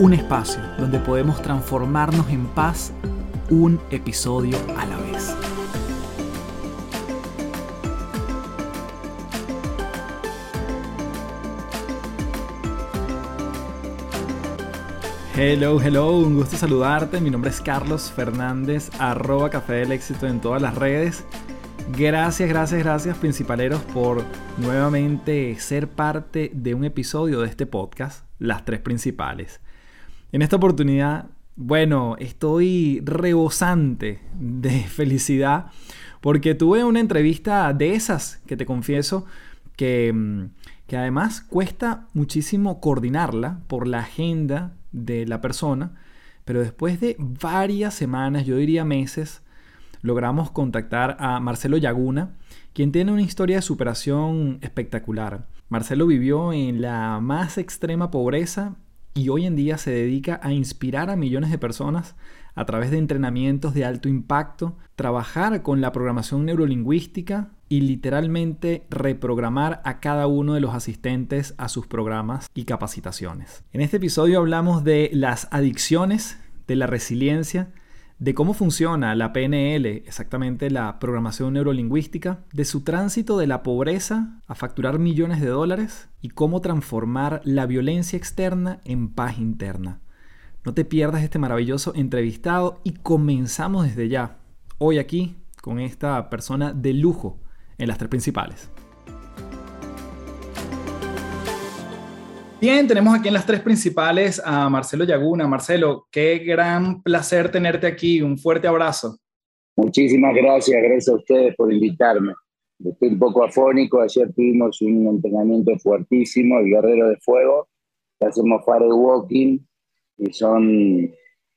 Un espacio donde podemos transformarnos en paz un episodio a la vez. Hello, hello, un gusto saludarte. Mi nombre es Carlos Fernández, arroba Café del Éxito en todas las redes. Gracias, gracias, gracias principaleros por nuevamente ser parte de un episodio de este podcast, Las Tres Principales. En esta oportunidad, bueno, estoy rebosante de felicidad porque tuve una entrevista de esas que te confieso que, mm, que además cuesta muchísimo coordinarla por la agenda de la persona, pero después de varias semanas, yo diría meses, logramos contactar a Marcelo Yaguna, quien tiene una historia de superación espectacular. Marcelo vivió en la más extrema pobreza y hoy en día se dedica a inspirar a millones de personas a través de entrenamientos de alto impacto, trabajar con la programación neurolingüística y literalmente reprogramar a cada uno de los asistentes a sus programas y capacitaciones. En este episodio hablamos de las adicciones, de la resiliencia, de cómo funciona la PNL, exactamente la programación neurolingüística, de su tránsito de la pobreza a facturar millones de dólares y cómo transformar la violencia externa en paz interna. No te pierdas este maravilloso entrevistado y comenzamos desde ya, hoy aquí, con esta persona de lujo en las tres principales. Bien, tenemos aquí en las tres principales a Marcelo Yaguna. Marcelo, qué gran placer tenerte aquí. Un fuerte abrazo. Muchísimas gracias, gracias a ustedes por invitarme. Estoy un poco afónico. Ayer tuvimos un entrenamiento fuertísimo, el Guerrero de Fuego. Hacemos walking y son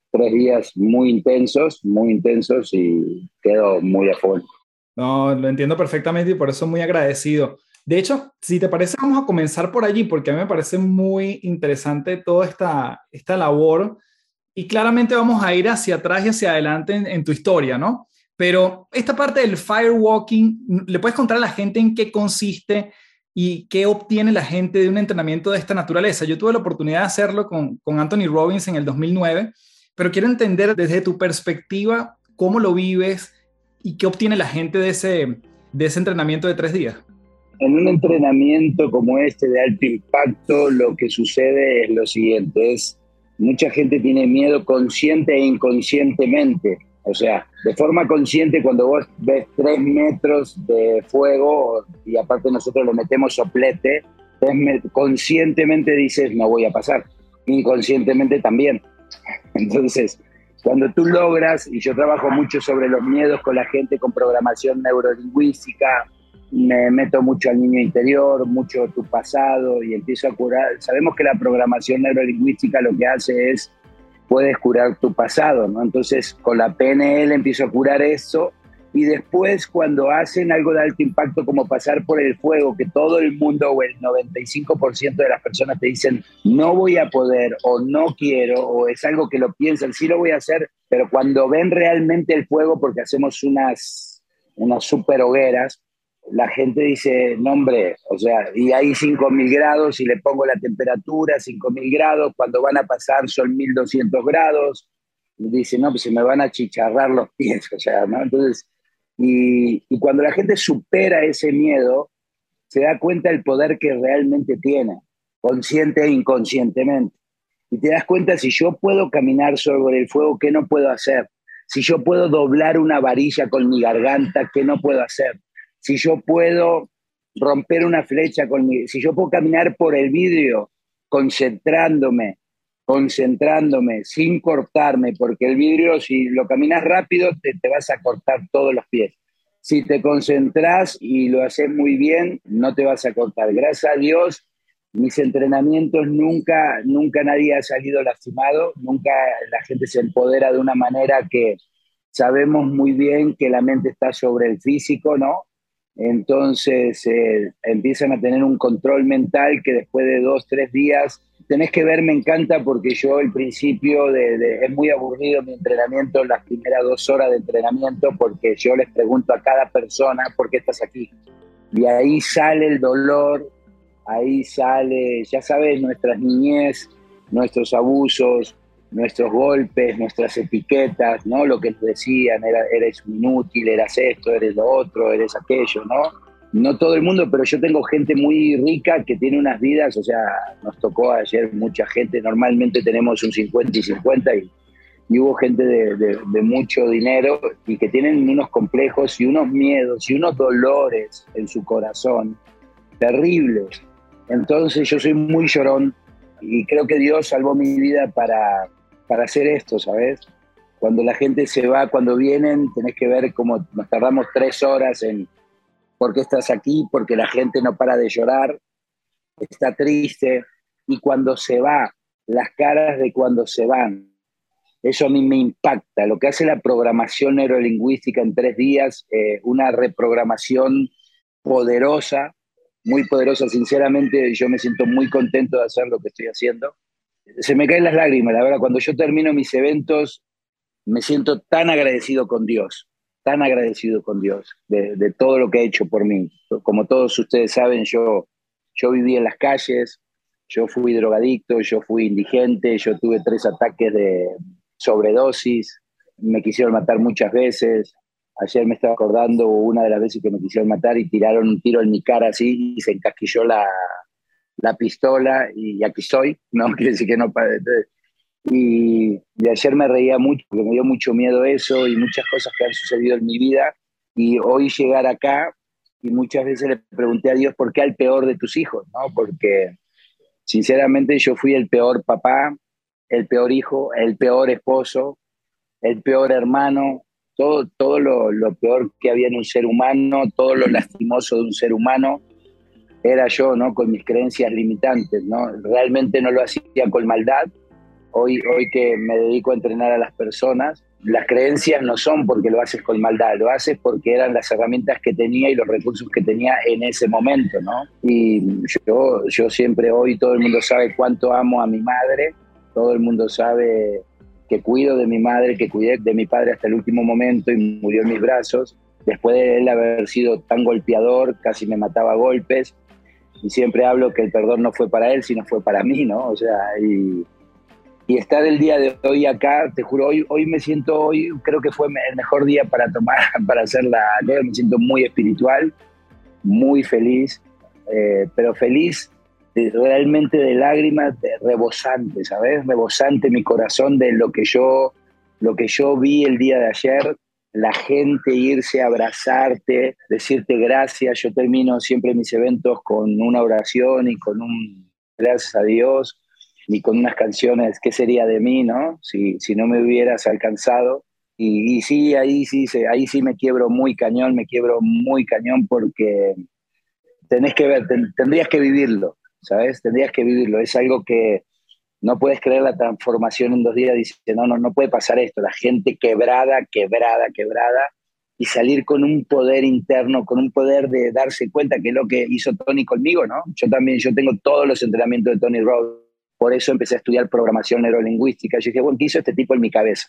tres días muy intensos, muy intensos y quedo muy afónico. No, lo entiendo perfectamente y por eso muy agradecido. De hecho, si te parece, vamos a comenzar por allí, porque a mí me parece muy interesante toda esta, esta labor y claramente vamos a ir hacia atrás y hacia adelante en, tu historia, ¿no? Pero esta parte del firewalking, ¿le puedes contar a la gente en qué consiste y qué obtiene la gente de un entrenamiento de esta naturaleza? Yo tuve la oportunidad de hacerlo con, con Anthony Robbins en el 2009, pero quiero entender desde tu perspectiva cómo lo vives y qué obtiene la gente de ese, de ese entrenamiento de tres días en un entrenamiento como este de alto impacto, lo que sucede es lo siguiente, es mucha gente tiene miedo consciente e inconscientemente. O sea, de forma consciente cuando vos ves tres metros de fuego y aparte nosotros le metemos soplete, conscientemente dices no voy a pasar, inconscientemente también. Entonces, cuando tú logras, y yo trabajo mucho sobre los miedos con la gente con programación neurolingüística, me meto mucho al niño interior, mucho tu pasado y empiezo a curar. Sabemos que la programación neurolingüística lo que hace es, puedes curar tu pasado, ¿no? Entonces con la PNL empiezo a curar eso y después cuando hacen algo de alto impacto como pasar por el fuego, que todo el mundo o el 95% de las personas te dicen no voy a poder o no quiero o es algo que lo piensan, sí lo voy a hacer, pero cuando ven realmente el fuego porque hacemos unas, unas super hogueras, la gente dice, no hombre, o sea, y hay 5.000 grados y le pongo la temperatura, 5.000 grados, cuando van a pasar son 1.200 grados, y dice, no, pues se me van a chicharrar los pies, o sea, ¿no? Entonces, y, y cuando la gente supera ese miedo, se da cuenta del poder que realmente tiene, consciente e inconscientemente. Y te das cuenta si yo puedo caminar sobre el fuego, ¿qué no puedo hacer? Si yo puedo doblar una varilla con mi garganta, ¿qué no puedo hacer? Si yo puedo romper una flecha con mi, si yo puedo caminar por el vidrio concentrándome, concentrándome, sin cortarme, porque el vidrio, si lo caminas rápido, te, te vas a cortar todos los pies. Si te concentras y lo haces muy bien, no te vas a cortar. Gracias a Dios, mis entrenamientos nunca, nunca nadie ha salido lastimado, nunca la gente se empodera de una manera que sabemos muy bien que la mente está sobre el físico, ¿no? Entonces eh, empiezan a tener un control mental que después de dos, tres días, tenés que ver, me encanta porque yo al principio de, es muy aburrido mi entrenamiento, las primeras dos horas de entrenamiento, porque yo les pregunto a cada persona por qué estás aquí. Y ahí sale el dolor, ahí sale, ya sabes, nuestras niñez, nuestros abusos, nuestros golpes, nuestras etiquetas, ¿no? Lo que nos decían, era, eres inútil, eras esto, eres lo otro, eres aquello, ¿no? No todo el mundo, pero yo tengo gente muy rica que tiene unas vidas, o sea, nos tocó ayer mucha gente, normalmente tenemos un 50 y 50 y, y hubo gente de, de, mucho dinero y que tienen unos complejos y unos miedos y unos dolores en su corazón terribles. Entonces yo soy muy llorón y creo que Dios salvó mi vida para, para hacer esto, ¿sabes? Cuando la gente se va, cuando vienen, tenés que ver cómo nos tardamos tres horas en por qué estás aquí, porque la gente no para de llorar, está triste, y cuando se va, las caras de cuando se van, eso a mí me impacta. Lo que hace la programación neurolingüística en tres días, eh, una reprogramación poderosa, muy poderosa. Sinceramente, yo me siento muy contento de hacer lo que estoy haciendo se me caen las lágrimas, la verdad, cuando yo termino mis eventos, me siento tan agradecido con Dios, tan agradecido con Dios de, todo lo que ha hecho por mí. Como todos ustedes saben, yo, yo viví en las calles, yo fui drogadicto, yo fui indigente, yo tuve tres ataques de sobredosis, me quisieron matar muchas veces. Ayer me estaba acordando una de las veces que me quisieron matar y tiraron un tiro en mi cara así y se encasquilló la, la pistola y aquí estoy, no quiere decir que no Y de ayer me reía mucho, porque me dio mucho miedo eso y muchas cosas que han sucedido en mi vida. Y hoy llegar acá y muchas veces le pregunté a Dios por qué al peor de tus hijos, ¿no? Porque sinceramente yo fui el peor papá, el peor hijo, el peor esposo, el peor hermano, todo, todo lo, lo peor que había en un ser humano, todo lo lastimoso de un ser humano era yo, ¿no? Con mis creencias limitantes, ¿no? Realmente no lo hacía con maldad. Hoy, hoy que me dedico a entrenar a las personas, las creencias no son porque lo haces con maldad, lo haces porque eran las herramientas que tenía y los recursos que tenía en ese momento, ¿no? Y yo, yo siempre hoy, todo el mundo sabe cuánto amo a mi madre, todo el mundo sabe que cuido de mi madre, que cuidé de mi padre hasta el último momento y murió en mis brazos. Después de él haber sido tan golpeador, casi me mataba a golpes, y siempre hablo que el perdón no fue para él, sino fue para mí, ¿no? O sea, y, y estar el día de hoy acá, te juro, hoy, hoy me siento, hoy creo que fue el mejor día para tomar, para hacer la, me siento muy espiritual, muy feliz, eh, pero feliz realmente de lágrimas, de rebosante, ¿sabes? Rebosante mi corazón de lo que yo, lo que yo vi el día de ayer, la gente irse a abrazarte, decirte gracias. Yo termino siempre mis eventos con una oración y con un gracias a Dios y con unas canciones, ¿qué sería de mí, no? Si, si no me hubieras alcanzado. Y, sí, ahí sí, ahí sí me quiebro muy cañón, me quiebro muy cañón porque tenés que ver, tendrías que vivirlo, ¿sabes? Tendrías que vivirlo. Es algo que, no puedes creer la transformación en dos días, dice, no, no, no puede pasar esto, la gente quebrada, quebrada, quebrada, y salir con un poder interno, con un poder de darse cuenta que es lo que hizo Tony conmigo, ¿no? Yo también, yo tengo todos los entrenamientos de Tony Robbins, por eso empecé a estudiar programación neurolingüística. Yo dije, bueno, ¿qué hizo este tipo en mi cabeza?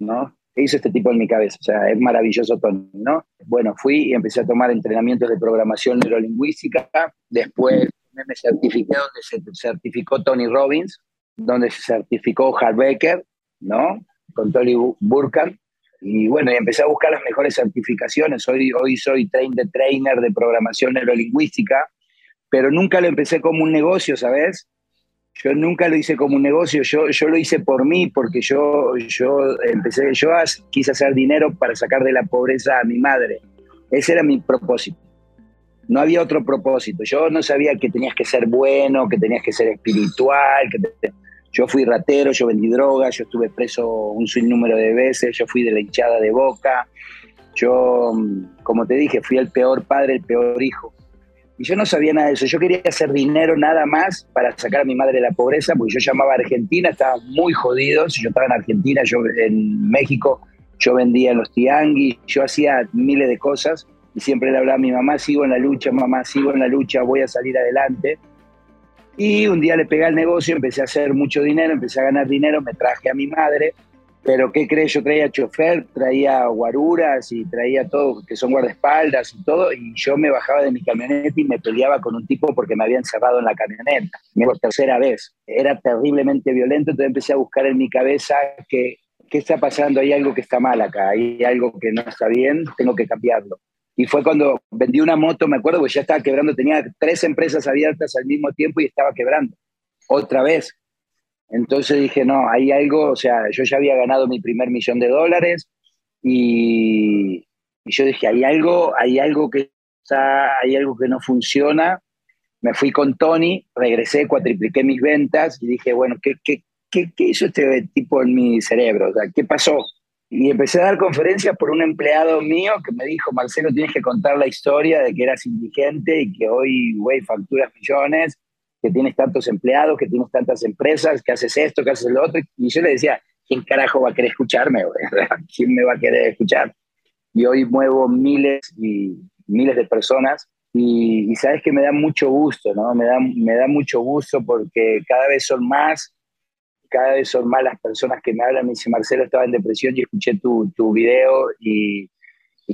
¿No? ¿Qué hizo este tipo en mi cabeza? O sea, es maravilloso Tony, ¿no? Bueno, fui y empecé a tomar entrenamientos de programación neurolingüística, después me certifiqué donde se certificó Tony Robbins, donde se certificó Becker, ¿no? Con Tony Burkhardt. Y bueno, y empecé a buscar las mejores certificaciones. Hoy, hoy soy train trainer de programación neurolingüística, pero nunca lo empecé como un negocio, ¿sabes? Yo nunca lo hice como un negocio, yo, yo lo hice por mí, porque yo, yo empecé, yo quise hacer dinero para sacar de la pobreza a mi madre. Ese era mi propósito no había otro propósito. Yo no sabía que tenías que ser bueno, que tenías que ser espiritual. Que Yo fui ratero, yo vendí drogas, yo estuve preso un sinnúmero de veces, yo fui de la hinchada de boca. Yo, como te dije, fui el peor padre, el peor hijo. Y yo no sabía nada de eso. Yo quería hacer dinero nada más para sacar a mi madre de la pobreza, porque yo llamaba a Argentina, estaba muy jodidos. Yo estaba en Argentina, yo en México, yo vendía en los tianguis, yo hacía miles de cosas y siempre le hablaba a mi mamá, sigo en la lucha, mamá, sigo en la lucha, voy a salir adelante. Y un día le pegué al negocio, empecé a hacer mucho dinero, empecé a ganar dinero, me traje a mi madre pero ¿qué crees? Yo traía chofer, traía guaruras y traía todo, que son guardaespaldas y todo, y yo me bajaba de mi camioneta y me peleaba con un tipo porque me había encerrado en la camioneta, por tercera vez. Era terriblemente violento, entonces empecé a buscar en mi cabeza que, qué está pasando, hay algo que está mal acá, hay algo que no está bien, tengo que cambiarlo. Y fue cuando vendí una moto, me acuerdo, que ya estaba quebrando, tenía tres empresas abiertas al mismo tiempo y estaba quebrando. Otra vez, entonces dije, no, hay algo, o sea, yo ya había ganado mi primer millón de dólares y, yo dije, hay algo, hay algo que está, hay algo que no funciona. Me fui con Tony, regresé, cuatripliqué mis ventas y dije, bueno, ¿qué, qué, qué, qué hizo este tipo en mi cerebro? O sea, ¿qué pasó? Y empecé a dar conferencias por un empleado mío que me dijo, Marcelo, tienes que contar la historia de que eras indigente y que hoy, güey, facturas millones que tienes tantos empleados, que tienes tantas empresas, que haces esto, que haces lo otro. Y yo le decía, ¿quién carajo va a querer escucharme? ¿Quién me va a querer escuchar? Y hoy muevo miles y miles de personas y, sabes que me da mucho gusto, ¿no? Me da, me da mucho gusto porque cada vez son más, cada vez son más las personas que me hablan. Me dice, Marcelo, estaba en depresión y escuché tu, tu video y,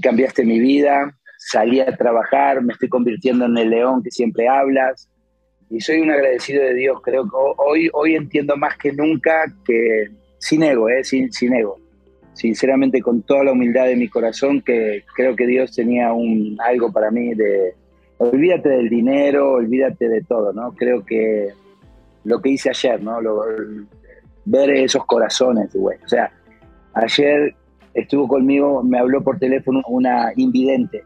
cambiaste mi vida. Salí a trabajar, me estoy convirtiendo en el león que siempre hablas y soy un agradecido de Dios. Creo que hoy, hoy entiendo más que nunca que, sin ego, eh, sin, sin ego, sinceramente con toda la humildad de mi corazón, que creo que Dios tenía un, algo para mí de, olvídate del dinero, olvídate de todo, ¿no? Creo que lo que hice ayer, ¿no? Ver esos corazones, güey. O sea, ayer estuvo conmigo, me habló por teléfono una invidente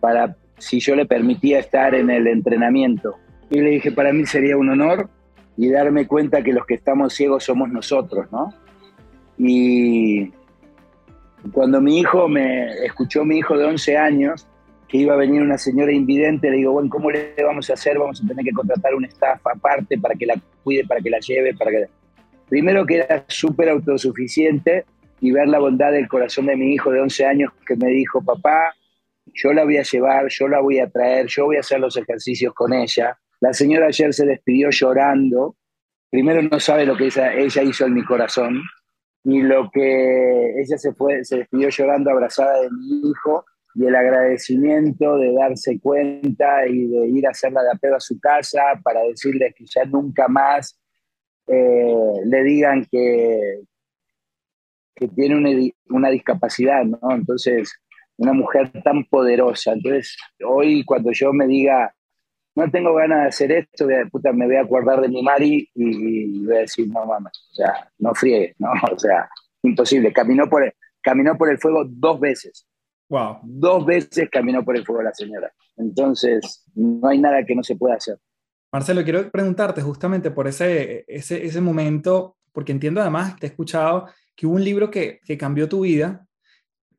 para si yo le permitía estar en el entrenamiento. Y le dije, para mí sería un honor y darme cuenta que los que estamos ciegos somos nosotros, ¿no? Y cuando mi hijo me escuchó, mi hijo de 11 años, que iba a venir una señora invidente, le digo, bueno, ¿cómo le vamos a hacer? Vamos a tener que contratar un staff aparte para que la cuide, para que la lleve, para que... Primero que era súper autosuficiente y ver la bondad del corazón de mi hijo de 11 años que me dijo, papá, yo la voy a llevar, yo la voy a traer, yo voy a hacer los ejercicios con ella. La señora ayer se despidió llorando. Primero no sabe lo que ella, hizo en mi corazón, ni lo que ella se, fue, se despidió llorando abrazada de mi hijo y el agradecimiento de darse cuenta y de ir a hacerla de apego a su casa para decirle que ya nunca más eh, le digan que, que tiene una, una, discapacidad, ¿no? Entonces, una mujer tan poderosa. Entonces, hoy cuando yo me diga, no tengo ganas de hacer esto, puta, me voy a acordar de mi Mari y, voy a decir, no mames, o sea, no friegue, no, o sea, imposible. Caminó por el, caminó por el fuego dos veces. Wow. Dos veces caminó por el fuego la señora. Entonces, no hay nada que no se pueda hacer. Marcelo, quiero preguntarte justamente por ese, ese, ese momento, porque entiendo además, te he escuchado que hubo un libro que, que cambió tu vida,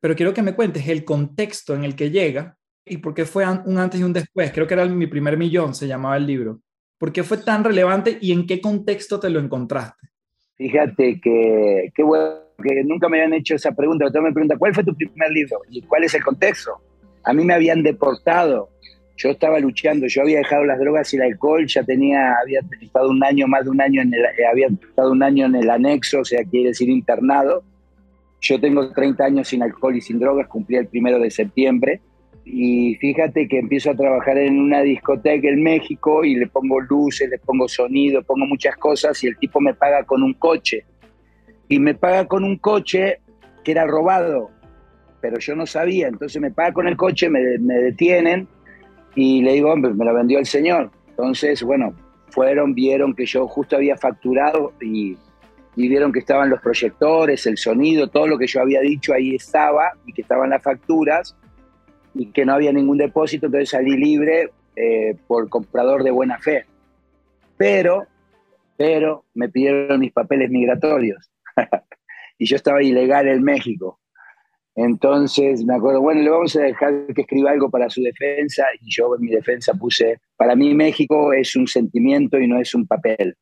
pero quiero que me cuentes el contexto en el que llega y por qué fue un antes y un después. Creo que era mi primer millón, se llamaba el libro. ¿Por qué fue tan relevante y en qué contexto te lo encontraste? Fíjate que, qué bueno, que nunca me habían hecho esa pregunta. Usted me pregunta, ¿cuál fue tu primer libro? ¿Y cuál es el contexto? A mí me habían deportado. Yo estaba luchando, yo había dejado las drogas y el alcohol, ya tenía, había estado un año, más de un año en el, eh, había estado un año en el anexo, o sea, quiere decir internado. Yo tengo 30 años sin alcohol y sin drogas, cumplí el primero de septiembre y fíjate que empiezo a trabajar en una discoteca en México y le pongo luces, le pongo sonido, pongo muchas cosas y el tipo me paga con un coche. Y me paga con un coche que era robado, pero yo no sabía. Entonces me paga con el coche, me, detienen y le digo, hombre, me lo vendió el señor. Entonces, bueno, fueron, vieron que yo justo había facturado y, y vieron que estaban los proyectores, el sonido, todo lo que yo había dicho ahí estaba y que estaban las facturas y que no había ningún depósito, entonces salí libre eh, por comprador de buena fe. Pero, pero me pidieron mis papeles migratorios y yo estaba ilegal en México. Entonces me acuerdo, bueno, le vamos a dejar que escriba algo para su defensa y yo en mi defensa puse, para mí México es un sentimiento y no es un papel.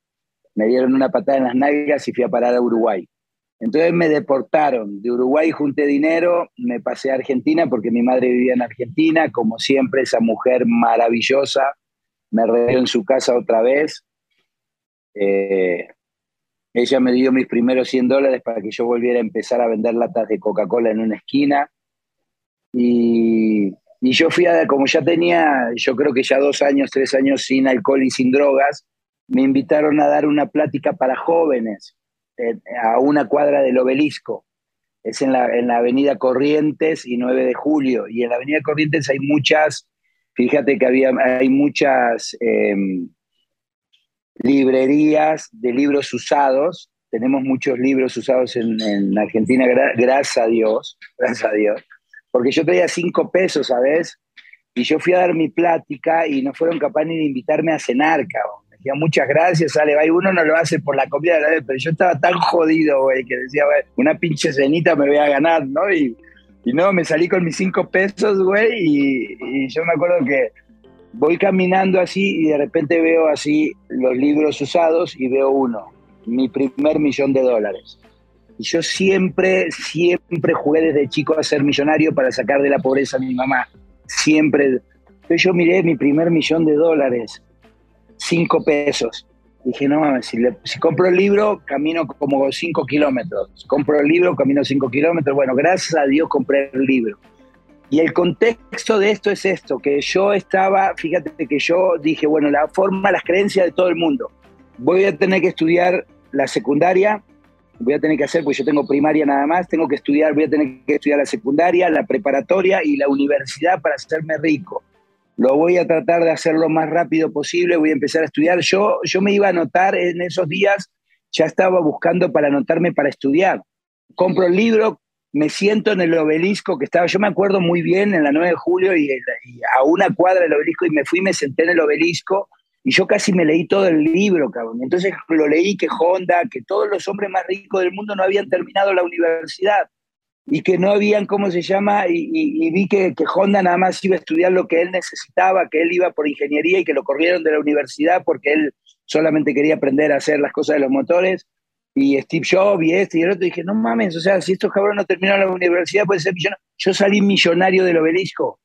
Me dieron una patada en las nalgas y fui a parar a Uruguay. Entonces me deportaron. De Uruguay junté dinero, me pasé a Argentina porque mi madre vivía en Argentina. Como siempre, esa mujer maravillosa me reunió en su casa otra vez. Eh, ella me dio mis primeros 100 dólares para que yo volviera a empezar a vender latas de Coca-Cola en una esquina. Y, yo fui a, como ya tenía, yo creo que ya dos años, tres años sin alcohol y sin drogas, me invitaron a dar una plática para jóvenes a una cuadra del obelisco. Es en la, en la avenida Corrientes y 9 de julio. Y en la avenida Corrientes hay muchas, fíjate que había, hay muchas em, librerías de libros usados. Tenemos muchos libros usados en, en Argentina, gracias a Dios, gracias a Dios. Porque yo traía cinco pesos, ¿sabes? Y yo fui a dar mi plática y no fueron capaces ni de invitarme a cenar, cabrón decía, muchas gracias, sale, va, y uno no lo hace por la comida, pero yo estaba tan jodido, güey, que decía, una pinche cenita me voy a ganar, ¿no? Y, y no, me salí con mis cinco pesos, güey, y, yo me acuerdo que voy caminando así y de repente veo así los libros usados y veo uno, mi primer millón de dólares. Y yo siempre, siempre jugué desde chico a ser millonario para sacar de la pobreza a mi mamá. Siempre. Entonces yo miré mi primer millón de dólares cinco pesos. Dije, no mames, si, si, compro el libro, camino como cinco kilómetros. Compro el libro, camino cinco kilómetros. Bueno, gracias a Dios compré el libro. Y el contexto de esto es esto, que yo estaba, fíjate que yo dije, bueno, la forma, las creencias de todo el mundo. Voy a tener que estudiar la secundaria, voy a tener que hacer, pues yo tengo primaria nada más, tengo que estudiar, voy a tener que estudiar la secundaria, la preparatoria y la universidad para hacerme rico lo voy a tratar de hacer lo más rápido posible, voy a empezar a estudiar. Yo, yo me iba a anotar en esos días, ya estaba buscando para anotarme para estudiar. Compro el libro, me siento en el obelisco que estaba, yo me acuerdo muy bien, en la 9 de julio y, a una cuadra del obelisco y me fui, me senté en el obelisco y yo casi me leí todo el libro, cabrón. Entonces lo leí que Honda, que todos los hombres más ricos del mundo no habían terminado la universidad y que no habían, ¿cómo se llama? Y, vi que, que, Honda nada más iba a estudiar lo que él necesitaba, que él iba por ingeniería y que lo corrieron de la universidad porque él solamente quería aprender a hacer las cosas de los motores. Y Steve Jobs y este y el otro, dije, no mames, o sea, si estos cabrones no terminaron la universidad, puede ser millonario. Yo salí millonario del obelisco.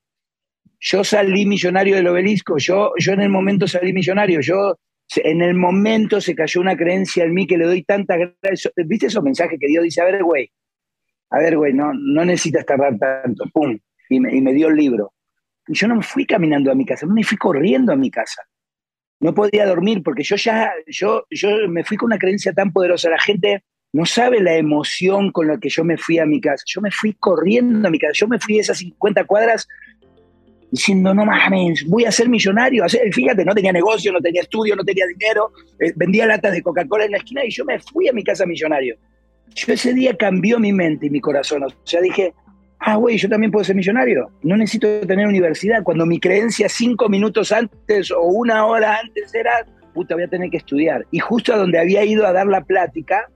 Yo salí millonario del obelisco. Yo, yo en el momento salí millonario. Yo en el momento se cayó una creencia en mí que le doy tanta gracia. ¿Viste esos mensajes que Dios dice? A ver, güey, a ver, güey, no, no necesitas tardar tanto, pum, y me, y me dio el libro. Y yo no me fui caminando a mi casa, me fui corriendo a mi casa. No podía dormir porque yo ya, yo, yo me fui con una creencia tan poderosa. La gente no sabe la emoción con la que yo me fui a mi casa. Yo me fui corriendo a mi casa. Yo me fui esas 50 cuadras diciendo, no mames, voy a ser millonario. Fíjate, no tenía negocio, no tenía estudio, no tenía dinero. Eh, vendía latas de Coca-Cola en la esquina y yo me fui a mi casa millonario. Yo ese día cambió mi mente y mi corazón. O sea, dije, ah, güey, yo también puedo ser millonario. No necesito tener universidad. Cuando mi creencia cinco minutos antes o una hora antes era, puta, voy a tener que estudiar. Y justo a donde había ido a dar la plática,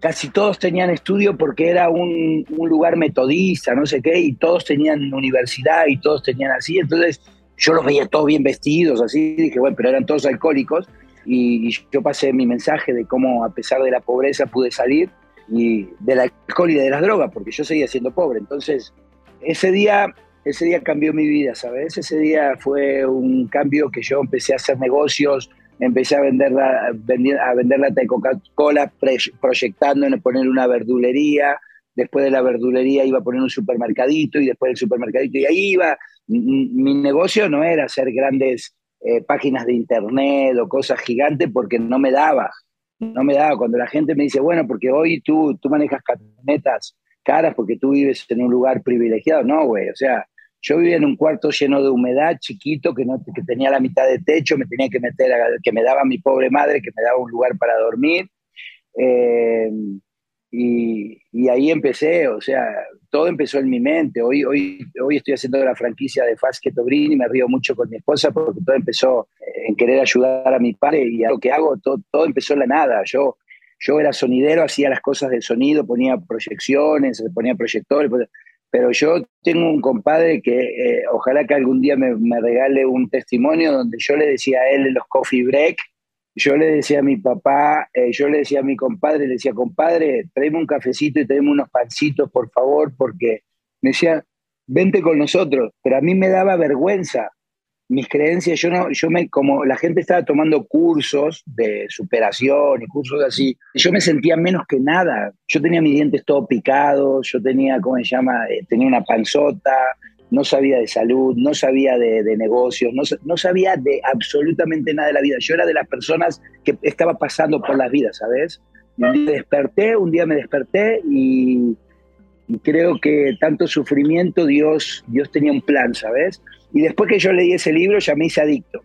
casi todos tenían estudio porque era un, lugar metodista, no sé qué, y todos tenían universidad y todos tenían así. Entonces yo los veía todos bien vestidos, así, dije, bueno, pero eran todos alcohólicos. y yo pasé mi mensaje de cómo a pesar de la pobreza pude salir y del alcohol y de las drogas, porque yo seguía siendo pobre. Entonces, ese día, ese día cambió mi vida, ¿sabes? Ese día fue un cambio que yo empecé a hacer negocios, empecé a vender la, a vender de Coca-Cola, proyectando en poner una verdulería. Después de la verdulería iba a poner un supermercadito y después del supermercadito y ahí iba. Mi, negocio no era hacer grandes eh, páginas de internet o cosas gigantes porque no me daba no me daba. Cuando la gente me dice, bueno, porque hoy tú, tú manejas camionetas caras porque tú vives en un lugar privilegiado. No, güey, o sea, yo vivía en un cuarto lleno de humedad, chiquito, que, no, que tenía la mitad de techo, me tenía que meter, que me daba mi pobre madre, que me daba un lugar para dormir. Eh, y, y, ahí empecé, o sea, todo empezó en mi mente. Hoy, hoy, hoy estoy haciendo la franquicia de Fasket Green y me río mucho con mi esposa porque todo empezó en querer ayudar a mi padre y a lo que hago, todo, todo empezó en la nada. Yo, yo era sonidero, hacía las cosas del sonido, ponía proyecciones, ponía proyectores, pero yo tengo un compadre que eh, ojalá que algún día me, me, regale un testimonio donde yo le decía a él en los coffee break, yo le decía a mi papá, eh, yo le decía a mi compadre, le decía, compadre, tráeme un cafecito y tráeme unos pancitos, por favor, porque me decía, vente con nosotros, pero a mí me daba vergüenza. Mis creencias, yo no, yo me, como la gente estaba tomando cursos de superación y cursos así, yo me sentía menos que nada. Yo tenía mis dientes todos picados, yo tenía, ¿cómo se llama? Eh, tenía una panzota, no sabía de salud, no sabía de, negocios, no, sabía de absolutamente nada de la vida. Yo era de las personas que estaba pasando por la vida, ¿sabes? un desperté, un día me desperté y, creo que tanto sufrimiento, Dios, Dios tenía un plan, ¿sabes? Y después que yo leí ese libro ya me hice adicto.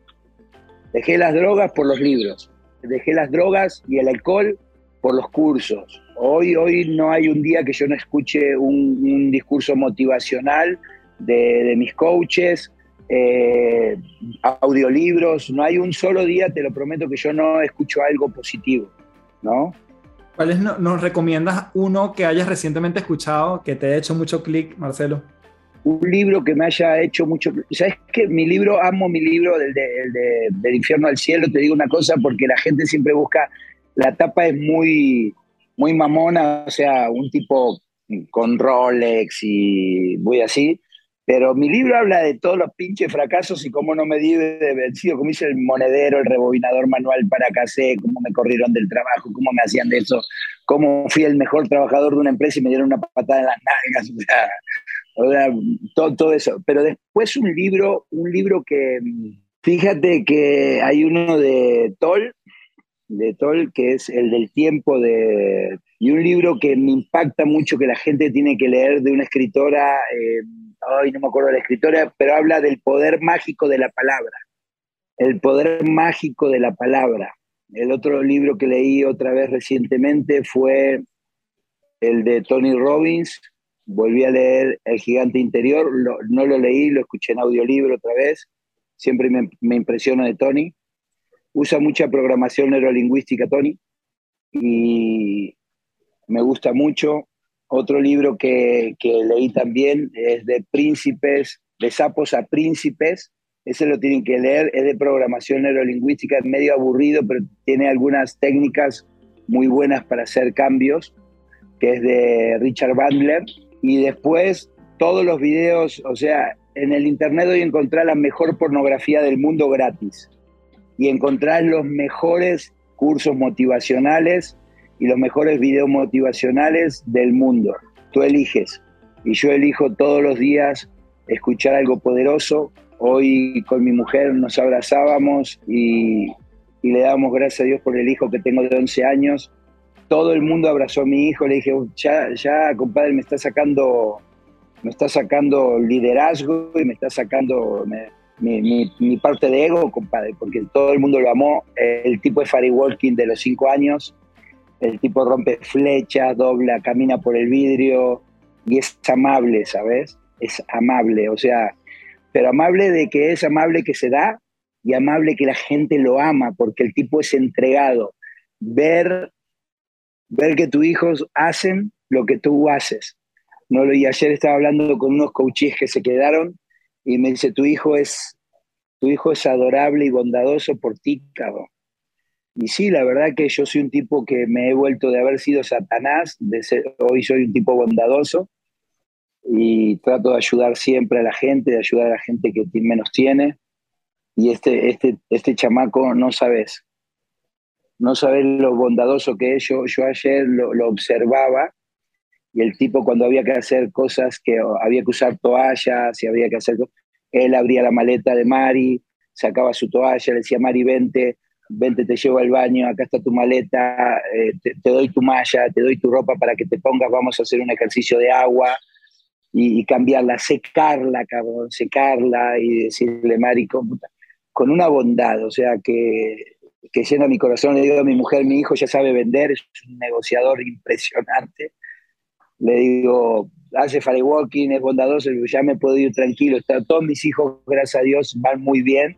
Dejé las drogas por los libros, dejé las drogas y el alcohol por los cursos. Hoy, hoy no hay un día que yo no escuche un discurso motivacional de, mis coaches, eh, audiolibros, no hay un solo día, te lo prometo, que yo no escucho algo positivo, ¿no? ¿Cuáles nos recomiendas uno que hayas recientemente escuchado que te haya hecho mucho clic, Marcelo? Un libro que me haya hecho mucho... ¿Sabes qué? Mi libro, amo mi libro del, del infierno al cielo, te digo una cosa, porque la gente siempre busca... La tapa es muy, muy mamona, o sea, un tipo con Rolex y voy así, pero mi libro habla de todos los pinches fracasos y cómo no me di de vencido, como hice el monedero, el rebobinador manual para casé, cómo me corrieron del trabajo, cómo me hacían de eso, cómo fui el mejor trabajador de una empresa y me dieron una patada en las nalgas, o sea, todo, todo eso. Pero después un libro, un libro que, fíjate que hay uno de Toll, de Toll, que es el del tiempo de... Y un libro que me impacta mucho, que la gente tiene que leer de una escritora... Eh, ay, no me acuerdo de la escritora, pero habla del poder mágico de la palabra. El poder mágico de la palabra. El otro libro que leí otra vez recientemente fue el de Tony Robbins. Volví a leer El gigante interior. no lo leí, lo escuché en audiolibro otra vez. Siempre me, me impresiona de Tony. Usa mucha programación neurolingüística, Tony. Y me gusta mucho. Otro libro que, leí también es de príncipes, de sapos a príncipes. Ese lo tienen que leer, es de programación neurolingüística, es medio aburrido, pero tiene algunas técnicas muy buenas para hacer cambios, que es de Richard Bandler. Y después todos los videos, o sea, en el internet hoy encontrar la mejor pornografía del mundo gratis y encontrar los mejores cursos motivacionales y los mejores videos motivacionales del mundo. Tú eliges. Y yo elijo todos los días escuchar algo poderoso. Hoy con mi mujer nos abrazábamos y, le damos gracias a Dios por el hijo que tengo de 11 años. Todo el mundo abrazó a mi hijo. Le dije, ya, ya compadre, me está sacando, me está sacando liderazgo y me está sacando mi, mi, parte de ego, compadre, porque todo el mundo lo amó. El tipo de Fari Walking de los 5 años el tipo rompe flechas, dobla, camina por el vidrio y es amable, ¿sabes? Es amable, o sea, pero amable de que es amable que se da y amable que la gente lo ama porque el tipo es entregado. Ver, ver que tus hijos hacen lo que tú haces. No, y ayer estaba hablando con unos coaches que se quedaron y me dice, tu hijo es, tu hijo es adorable y bondadoso por ti, cabrón. Y sí, la verdad que yo soy un tipo que me he vuelto de haber sido Satanás, de hoy soy un tipo bondadoso y trato de ayudar siempre a la gente, de ayudar a la gente que menos tiene. Y este, este, este chamaco no sabes, no sabes lo bondadoso que es. Yo, yo ayer lo, lo observaba y el tipo cuando había que hacer cosas que había que usar toallas y había que hacer él abría la maleta de Mari, sacaba su toalla, le decía Mari vente, vente, te llevo al baño, acá está tu maleta, eh, te, doy tu malla, te doy tu ropa para que te pongas, vamos a hacer un ejercicio de agua y, cambiarla, secarla, cabrón, secarla y decirle, Mari, con, con una bondad, o sea, que, que llena mi corazón. Le digo a mi mujer, mi hijo ya sabe vender, es un negociador impresionante. Le digo, hace firewalking, es bondadoso, ya me puedo ir tranquilo. Está, todos mis hijos, gracias a Dios, van muy bien.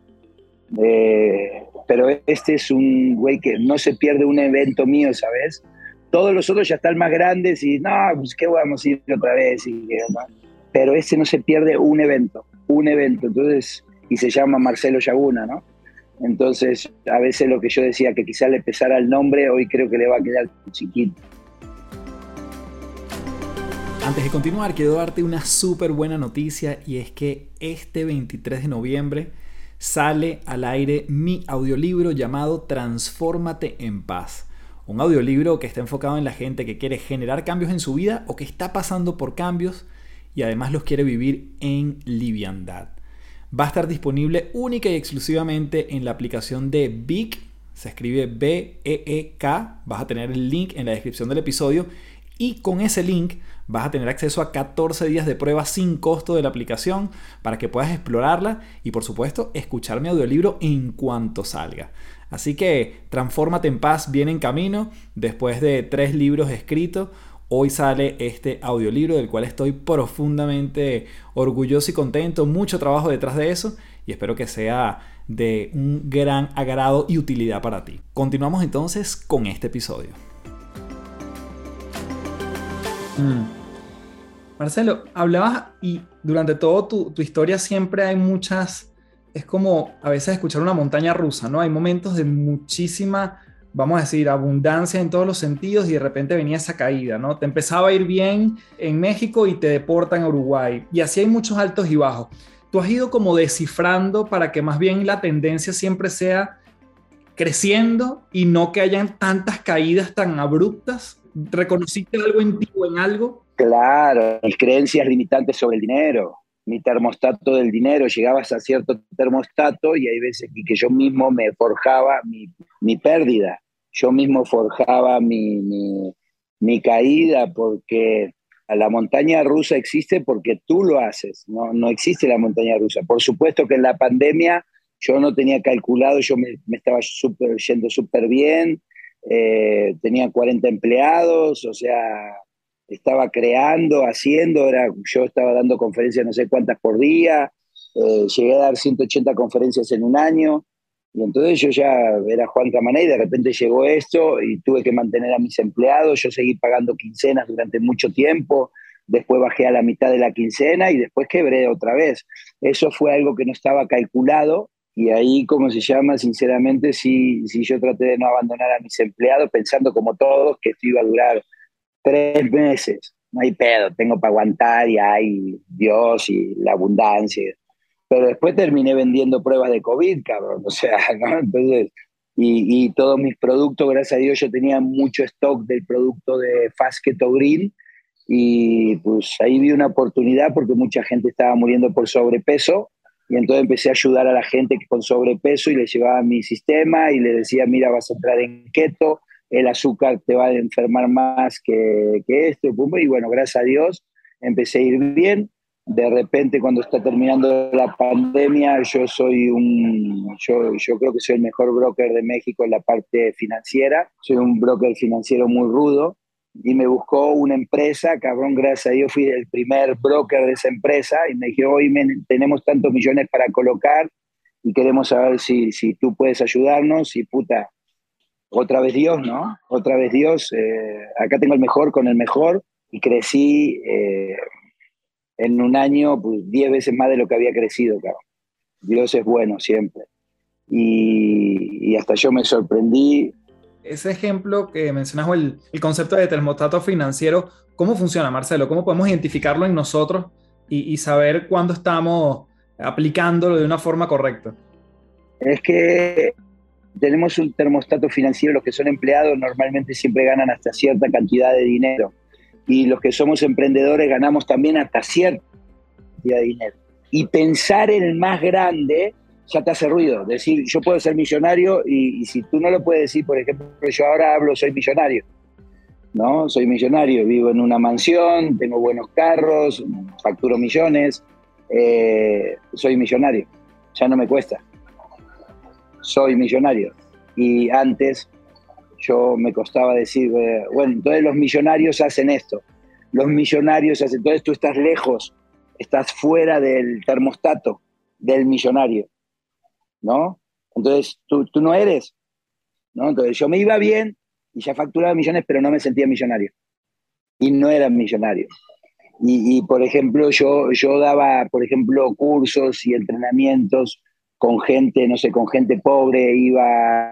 Eh, pero este es un güey que no se pierde un evento mío, ¿sabes? Todos los otros ya están más grandes y no, pues qué vamos a ir otra vez. Y, pero ese no se pierde un evento, un evento. Entonces, y se llama Marcelo Yaguna, ¿no? Entonces, a veces lo que yo decía que quizás le pesara el nombre, hoy creo que le va a quedar chiquito. Antes de continuar, quiero darte una súper buena noticia y es que este 23 de noviembre sale al aire mi audiolibro llamado Transfórmate en paz. Un audiolibro que está enfocado en la gente que quiere generar cambios en su vida o que está pasando por cambios y además los quiere vivir en liviandad. Va a estar disponible única y exclusivamente en la aplicación de Big, se escribe B-E-E-K, vas a tener el link en la descripción del episodio y con ese link vas a tener acceso a 14 días de prueba sin costo de la aplicación para que puedas explorarla y por supuesto escuchar mi audiolibro en cuanto salga. Así que Transfórmate en Paz viene en camino después de tres libros escritos. Hoy sale este audiolibro del cual estoy profundamente orgulloso y contento. Mucho trabajo detrás de eso y espero que sea de un gran agrado y utilidad para ti. Continuamos entonces con este episodio. Mm. Marcelo, hablabas y durante toda tu, historia siempre hay muchas, es como a veces escuchar una montaña rusa, ¿no? Hay momentos de muchísima, vamos a decir, abundancia en todos los sentidos y de repente venía esa caída, ¿no? Te empezaba a ir bien en México y te deportan a Uruguay. Y así hay muchos altos y bajos. Tú has ido como descifrando para que más bien la tendencia siempre sea creciendo y no que hayan tantas caídas tan abruptas ¿Reconociste algo en ti o en algo? Claro, mis creencias limitantes sobre el dinero, mi termostato del dinero, llegabas a cierto termostato y hay veces que yo mismo me forjaba mi, pérdida, yo mismo forjaba mi, mi, caída porque la montaña rusa existe porque tú lo haces, no, no existe la montaña rusa. Por supuesto que en la pandemia yo no tenía calculado, yo me, me estaba super, yendo súper bien, eh, tenía 40 empleados, o sea, estaba creando, haciendo, era, yo estaba dando conferencias no sé cuántas por día, eh, llegué a dar 180 conferencias en un año, y entonces yo ya era Juan Camané y de repente llegó esto y tuve que mantener a mis empleados, yo seguí pagando quincenas durante mucho tiempo, después bajé a la mitad de la quincena y después quebré otra vez. Eso fue algo que no estaba calculado y ahí, como se llama, sinceramente, sí, sí yo traté de no abandonar a mis empleados pensando como todos que esto iba a durar tres meses. No hay pedo, tengo para aguantar y hay Dios y la abundancia. Pero después terminé vendiendo pruebas de COVID, cabrón. O sea, ¿no? Entonces, y, y, todos mis productos, gracias a Dios, yo tenía mucho stock del producto de Fast Keto Green y pues ahí vi una oportunidad porque mucha gente estaba muriendo por sobrepeso y entonces empecé a ayudar a la gente con sobrepeso y le llevaba mi sistema y le decía, mira, vas a entrar en keto, el azúcar te va a enfermar más que, que esto. Y bueno, gracias a Dios empecé a ir bien. De repente, cuando está terminando la pandemia, yo soy un, yo, yo creo que soy el mejor broker de México en la parte financiera. Soy un broker financiero muy rudo y me buscó una empresa, cabrón, gracias a Dios fui el primer broker de esa empresa y me dije, hoy tenemos tantos millones para colocar y queremos saber si, si tú puedes ayudarnos y puta, otra vez Dios, ¿no? Otra vez Dios, eh, acá tengo el mejor con el mejor y crecí eh, en un año pues, diez veces más de lo que había crecido, cabrón. Dios es bueno siempre. Y, y hasta yo me sorprendí ese ejemplo que mencionas, el, concepto de termostato financiero, ¿cómo funciona, Marcelo? ¿Cómo podemos identificarlo en nosotros y, saber cuándo estamos aplicándolo de una forma correcta? Es que tenemos un termostato financiero, los que son empleados normalmente siempre ganan hasta cierta cantidad de dinero y los que somos emprendedores ganamos también hasta cierta cantidad de dinero. Y pensar en el más grande ya te hace ruido. Decir, yo puedo ser millonario y, si tú no lo puedes decir, por ejemplo, yo ahora hablo, soy millonario. ¿No? Soy millonario, vivo en una mansión, tengo buenos carros, facturo millones, eh, soy millonario. Ya no me cuesta. Soy millonario. Y antes yo me costaba decir, eh, bueno, entonces los millonarios hacen esto. Los millonarios hacen, entonces tú estás lejos, estás fuera del termostato del millonario. ¿No? Entonces, tú, tú no eres, ¿no? Entonces, yo me iba bien y ya facturaba millones, pero no me sentía millonario. Y no era millonario. Y, por ejemplo, yo, yo daba, por ejemplo, cursos y entrenamientos con gente, no sé, con gente pobre, iba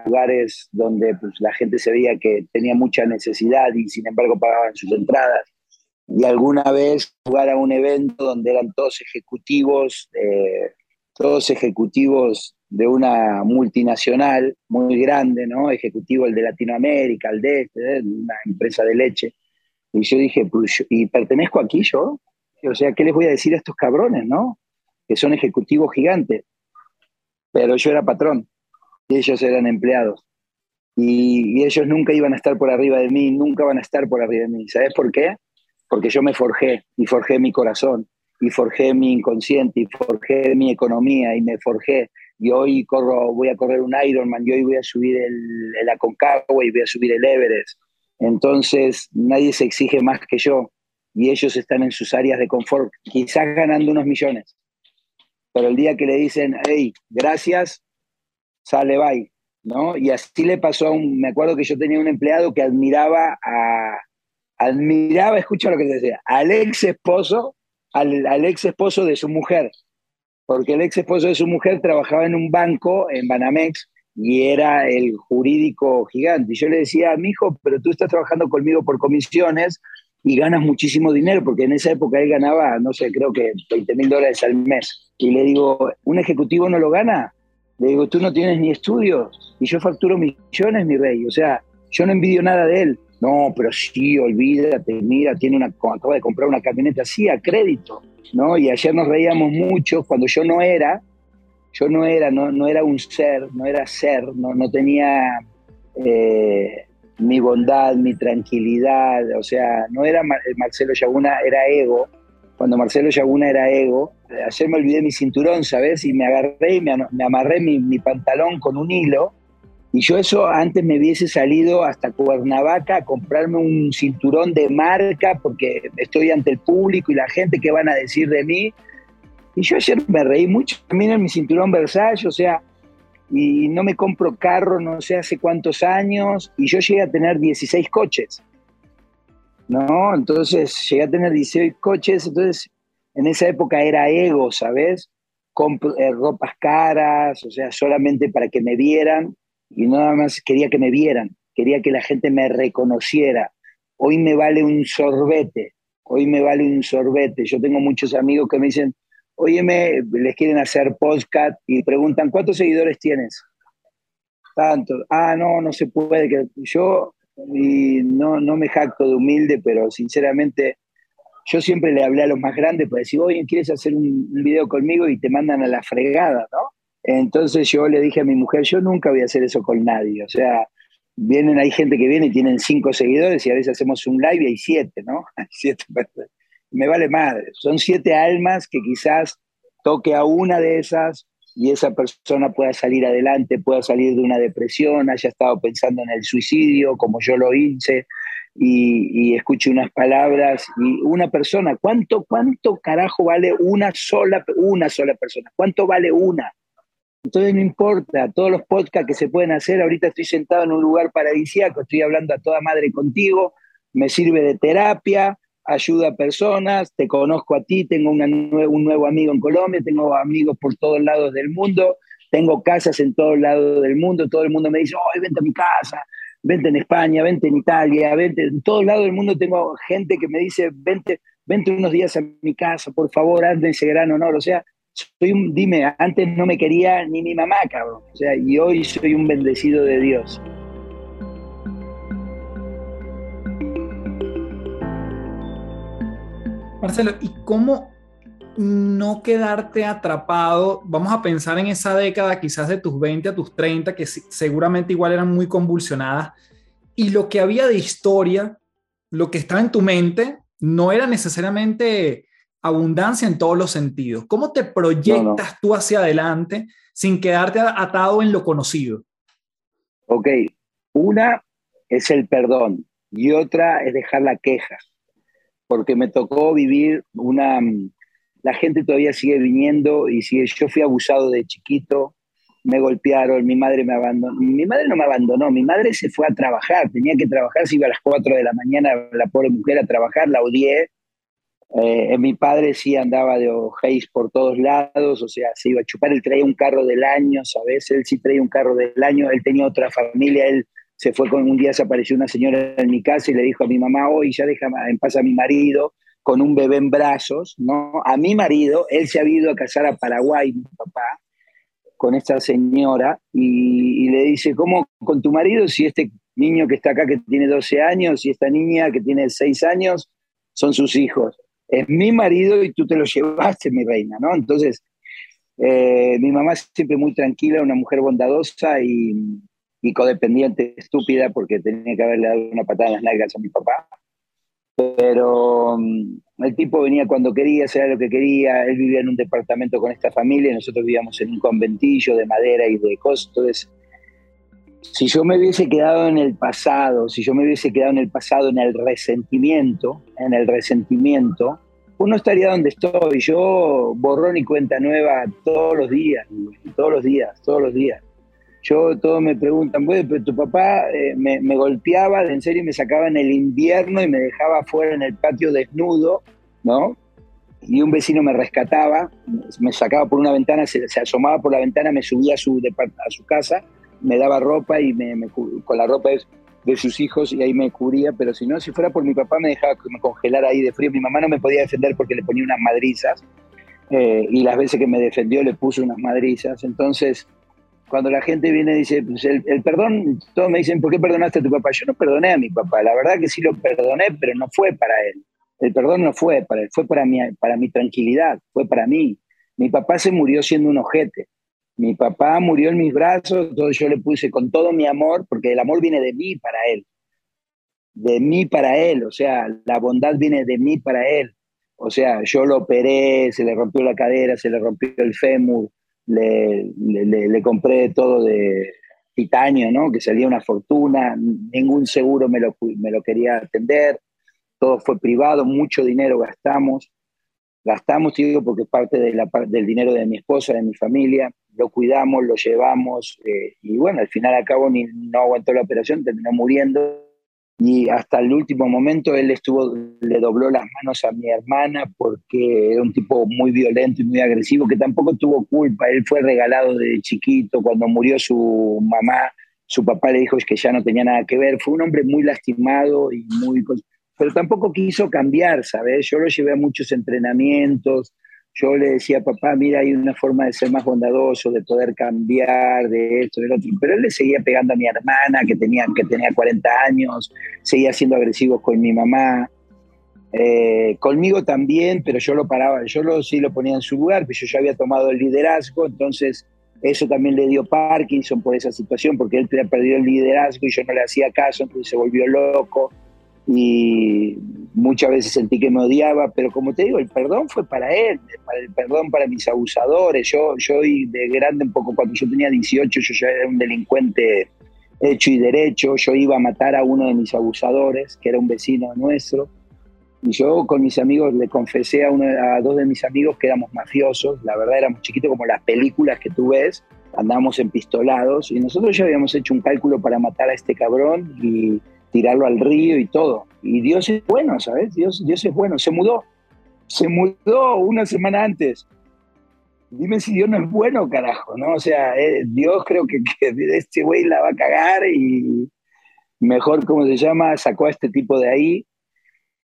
a lugares donde pues, la gente se veía que tenía mucha necesidad y sin embargo pagaban sus entradas. Y alguna vez jugar a un evento donde eran todos ejecutivos, eh, todos ejecutivos de una multinacional muy grande, ¿no? Ejecutivo el de Latinoamérica, el de este, una empresa de leche. Y yo dije, pues, ¿y pertenezco aquí yo? O sea, ¿qué les voy a decir a estos cabrones, no? Que son ejecutivos gigantes. Pero yo era patrón y ellos eran empleados. Y, y, ellos nunca iban a estar por arriba de mí, nunca van a estar por arriba de mí. ¿Sabes por qué? Porque yo me forjé y forjé mi corazón y forjé mi inconsciente y forjé mi economía y me forjé y hoy corro, voy a correr un Ironman y hoy voy a subir el, el Aconcagua y voy a subir el Everest. Entonces nadie se exige más que yo y ellos están en sus áreas de confort, quizás ganando unos millones. Pero el día que le dicen, hey, gracias, sale bye, ¿no? Y así le pasó a un, me acuerdo que yo tenía un empleado que admiraba a, admiraba, escucha lo que te decía, al ex esposo, al, al ex esposo de su mujer porque el ex esposo de su mujer trabajaba en un banco en Banamex y era el jurídico gigante. Y yo le decía, mi hijo, pero tú estás trabajando conmigo por comisiones y ganas muchísimo dinero, porque en esa época él ganaba, no sé, creo que 20 mil dólares al mes. Y le digo, ¿un ejecutivo no lo gana? Le digo, tú no tienes ni estudios y yo facturo millones, mi rey. O sea, yo no envidio nada de él. No, pero sí, olvídate, mira, tiene una, acaba de comprar una camioneta así a crédito. ¿No? Y ayer nos reíamos mucho cuando yo no era, yo no era, no, no era un ser, no era ser, no, no tenía eh, mi bondad, mi tranquilidad, o sea, no era Marcelo Yaguna, era ego. Cuando Marcelo Yaguna era ego, ayer me olvidé mi cinturón, ¿sabes? Y me agarré y me, amarré mi, mi pantalón con un hilo y yo eso antes me hubiese salido hasta Cuernavaca a comprarme un cinturón de marca porque estoy ante el público y la gente que van a decir de mí. Y yo ayer me reí mucho también en mi cinturón Versace, o sea, y no me compro carro no sé hace cuántos años, y yo llegué a tener 16 coches. ¿No? Entonces llegué a tener 16 coches, entonces en esa época era ego, ¿sabes? Compro, eh, ropas caras, o sea, solamente para que me vieran y nada más quería que me vieran, quería que la gente me reconociera. Hoy me vale un sorbete, hoy me vale un sorbete. Yo tengo muchos amigos que me dicen, óyeme, les quieren hacer podcast y preguntan, ¿cuántos seguidores tienes? Tantos. Ah, no, no se puede. Yo y no, no me jacto de humilde, pero sinceramente yo siempre le hablé a los más grandes para decir, oye, ¿quieres hacer un video conmigo? Y te mandan a la fregada, ¿no? Entonces yo le dije a mi mujer, yo nunca voy a hacer eso con nadie. O sea, vienen, hay gente que viene y tienen cinco seguidores y a veces hacemos un live y hay siete, ¿no? siete Me vale madre. Son siete almas que quizás toque a una de esas y esa persona pueda salir adelante, pueda salir de una depresión, haya estado pensando en el suicidio, como yo lo hice, y, y escuche unas palabras y una persona, ¿cuánto, cuánto carajo vale una sola, una sola persona? ¿Cuánto vale una? Entonces no importa, todos los podcasts que se pueden hacer, ahorita estoy sentado en un lugar paradisíaco, estoy hablando a toda madre contigo, me sirve de terapia, ayuda a personas, te conozco a ti, tengo un nuevo amigo en Colombia, tengo amigos por todos lados del mundo, tengo casas en todos lados del mundo, todo el mundo me dice, oh, vente a mi casa, vente en España, vente en Italia, vente, en todos lados del mundo tengo gente que me dice, vente, vente unos días a mi casa, por favor, hazme ese gran honor, o sea, soy un, dime, antes no me quería ni mi mamá, cabrón. O sea, y hoy soy un bendecido de Dios. Marcelo, ¿y cómo no quedarte atrapado? Vamos a pensar en esa década, quizás de tus 20 a tus 30, que seguramente igual eran muy convulsionadas, y lo que había de historia, lo que estaba en tu mente, no era necesariamente abundancia en todos los sentidos. ¿Cómo te proyectas tú hacia adelante sin quedarte atado en lo conocido? Ok, una es el perdón y otra es dejar la queja, porque me tocó vivir una... La gente todavía sigue viniendo y sigue, yo fui abusado de chiquito, me golpearon, mi madre me abandonó. Mi madre no me abandonó, mi madre se fue a trabajar, tenía que trabajar, se iba a las 4 de la mañana la pobre mujer a trabajar, la odié, Eh, mi padre sí andaba de ojéis por todos lados, o sea, se iba a chupar, él traía un carro del año, ¿sabes? Él sí traía un carro del año, él tenía otra familia, él se fue con un día, se apareció una señora en mi casa y le dijo a mi mamá, hoy ya deja en paz a mi marido con un bebé en brazos, ¿no? A mi marido, él se había ido a casar a Paraguay, mi papá, con esta señora, y, y le dice, ¿cómo con tu marido si este niño que está acá que tiene 12 años y esta niña que tiene 6 años son sus hijos? Es mi marido y tú te lo llevaste, mi reina, ¿no? Entonces, eh, mi mamá siempre muy tranquila, una mujer bondadosa y, codependiente, estúpida, porque tenía que haberle dado una patada en las nalgas a mi papá. Pero mm, el tipo venía cuando quería, hacía lo que quería, él vivía en un departamento con esta familia, y nosotros vivíamos en un conventillo de madera y de entonces si yo me hubiese quedado en el pasado, si yo me hubiese quedado en el pasado, en el resentimiento, en el resentimiento, uno estaría donde estoy. Yo borrón y cuenta nueva todos los días, todos los días, todos los días. Yo, todos me preguntan, bueno, pero tu papá eh, me, me, golpeaba, en serio, me sacaba en el invierno y me dejaba afuera en el patio desnudo, ¿no? Y un vecino me rescataba, me sacaba por una ventana, se, asomaba por la ventana, me subía a su, a su casa me daba ropa y me, con la ropa de sus hijos y ahí me cubría, pero si no, si fuera por mi papá me dejaba que me congelara ahí de frío. Mi mamá no me podía defender porque le ponía unas madrizas eh, y las veces que me defendió le puso unas madrizas. Entonces, cuando la gente viene y dice, pues el, perdón, todos me dicen, ¿por qué perdonaste a tu papá? Yo no perdoné a mi papá, la verdad que sí lo perdoné, pero no fue para él. El perdón no fue para él, fue para mi, para mi tranquilidad, fue para mí. Mi papá se murió siendo un ojete mi papá murió en mis brazos, entonces yo le puse con todo mi amor, porque el amor viene de mí para él, de mí para él, o sea, la bondad viene de mí para él. O sea, yo lo operé, se le rompió la cadera, se le rompió el fémur, le, le, compré todo de titanio, ¿no? Que salía una fortuna, ningún seguro me lo, me lo quería atender, todo fue privado, mucho dinero gastamos, gastamos, digo, porque es parte del dinero de mi esposa, de mi familia, lo cuidamos, lo llevamos, eh, y bueno, al final a cabo ni, no aguantó la operación, terminó muriendo. Y hasta el último momento él estuvo, le dobló las manos a mi hermana porque era un tipo muy violento y muy agresivo, que tampoco tuvo culpa. Él fue regalado de chiquito, cuando murió su mamá, su papá le dijo que ya no tenía nada que ver. Fue un hombre muy lastimado y muy... Pero tampoco quiso cambiar, ¿sabes? Yo lo llevé a muchos entrenamientos, yo le decía, papá, mira, hay una forma de ser más bondadoso, de poder cambiar, de esto, del otro. Pero él le seguía pegando a mi hermana, que tenía, que tenía 40 años, seguía siendo agresivo con mi mamá. Eh, conmigo también, pero yo lo paraba, yo lo, sí lo ponía en su lugar, pero yo ya había tomado el liderazgo, entonces eso también le dio Parkinson por esa situación, porque él perdido el liderazgo y yo no le hacía caso, entonces se volvió loco y muchas veces sentí que me odiaba, pero como te digo, el perdón fue para él, el perdón para mis abusadores. Yo, yo de grande un poco, cuando yo tenía 18, yo ya era un delincuente hecho y derecho, yo iba a matar a uno de mis abusadores, que era un vecino nuestro, y yo con mis amigos le confesé a, uno, a dos de mis amigos que éramos mafiosos, la verdad éramos chiquitos como las películas que tú ves, andábamos empistolados, y nosotros ya habíamos hecho un cálculo para matar a este cabrón y tirarlo al río y todo. Y Dios es bueno, ¿sabes? Dios, Dios es bueno. Se mudó. Se mudó una semana antes. Dime si Dios no es bueno, carajo, ¿no? O sea, eh, Dios creo que, que este güey la va a cagar y mejor, como se llama, sacó a este tipo de ahí.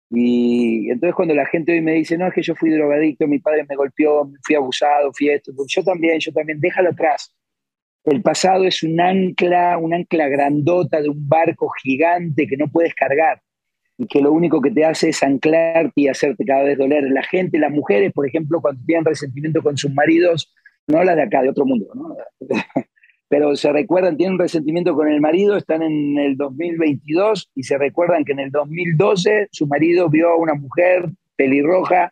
Y entonces cuando la gente hoy me dice, no, es que yo fui drogadicto, mi padre me golpeó, fui abusado, fui esto, pues yo también, yo también, déjalo atrás. El pasado es un ancla, un ancla grandota de un barco gigante que no puedes cargar y que lo único que te hace es anclarte y hacerte cada vez doler. La gente, las mujeres, por ejemplo, cuando tienen resentimiento con sus maridos, no las de acá, de otro mundo, ¿no? pero se recuerdan, tienen resentimiento con el marido, están en el 2022 y se recuerdan que en el 2012 su marido vio a una mujer pelirroja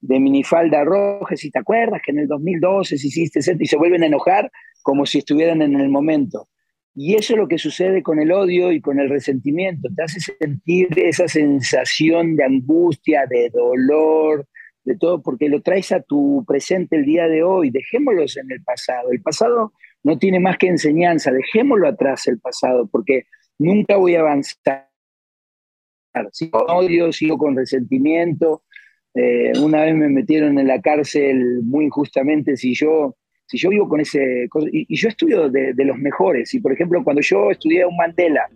de minifalda roja, si te acuerdas que en el 2012 si hiciste y se vuelven a enojar como si estuvieran en el momento. Y eso es lo que sucede con el odio y con el resentimiento, te hace sentir esa sensación de angustia, de dolor, de todo, porque lo traes a tu presente el día de hoy, dejémoslos en el pasado. El pasado no tiene más que enseñanza, dejémoslo atrás el pasado, porque nunca voy a avanzar. Sigo con odio, sigo con resentimiento, Eh, una vez me metieron en la cárcel muy injustamente si yo, si yo vivo con ese... Y, yo estudio de, los mejores. Y por ejemplo, cuando yo estudié un Mandela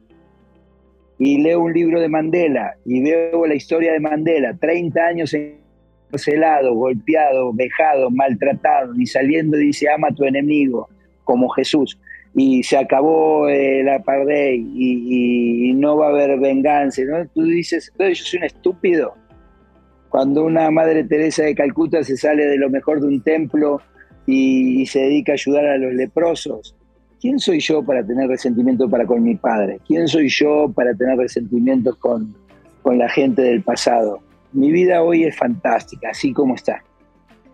y leo un libro de Mandela y veo la historia de Mandela, 30 años encarcelado, golpeado, vejado, maltratado, y saliendo dice, ama a tu enemigo, como Jesús y se acabó eh, la y, no va a haber venganza. ¿no? Tú dices, yo soy un estúpido. Cuando una Madre Teresa de Calcuta se sale de lo mejor de un templo y, se dedica a ayudar a los leprosos, ¿quién soy yo para tener resentimiento para con mi padre? ¿Quién soy yo para tener resentimientos con, con la gente del pasado? Mi vida hoy es fantástica, así como está.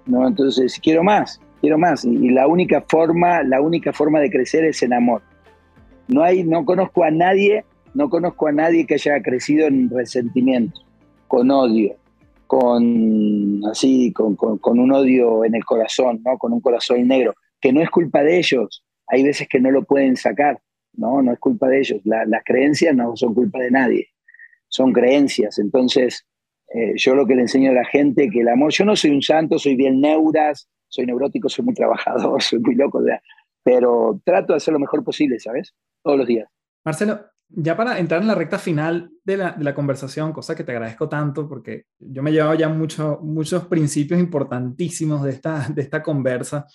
¿no? Entonces, quiero más quiero más. Y, la única forma, la única forma de crecer es en amor. No hay, no conozco a nadie, no conozco a nadie que haya crecido en resentimiento, con odio, con así, con, con, un odio en el corazón, ¿no? Con un corazón negro, que no es culpa de ellos. Hay veces que no lo pueden sacar, ¿no? No es culpa de ellos. las creencias no son culpa de nadie, son creencias. Entonces, eh, yo lo que le enseño a la gente que el amor, yo no soy un santo, soy bien neuras, soy neurótico, soy muy trabajador, soy muy loco, pero trato de hacer lo mejor posible, ¿sabes? Todos los días. Marcelo, ya para entrar en la recta final de la, conversación, cosa que te agradezco tanto porque yo me he llevado ya mucho, muchos principios importantísimos de esta, conversa,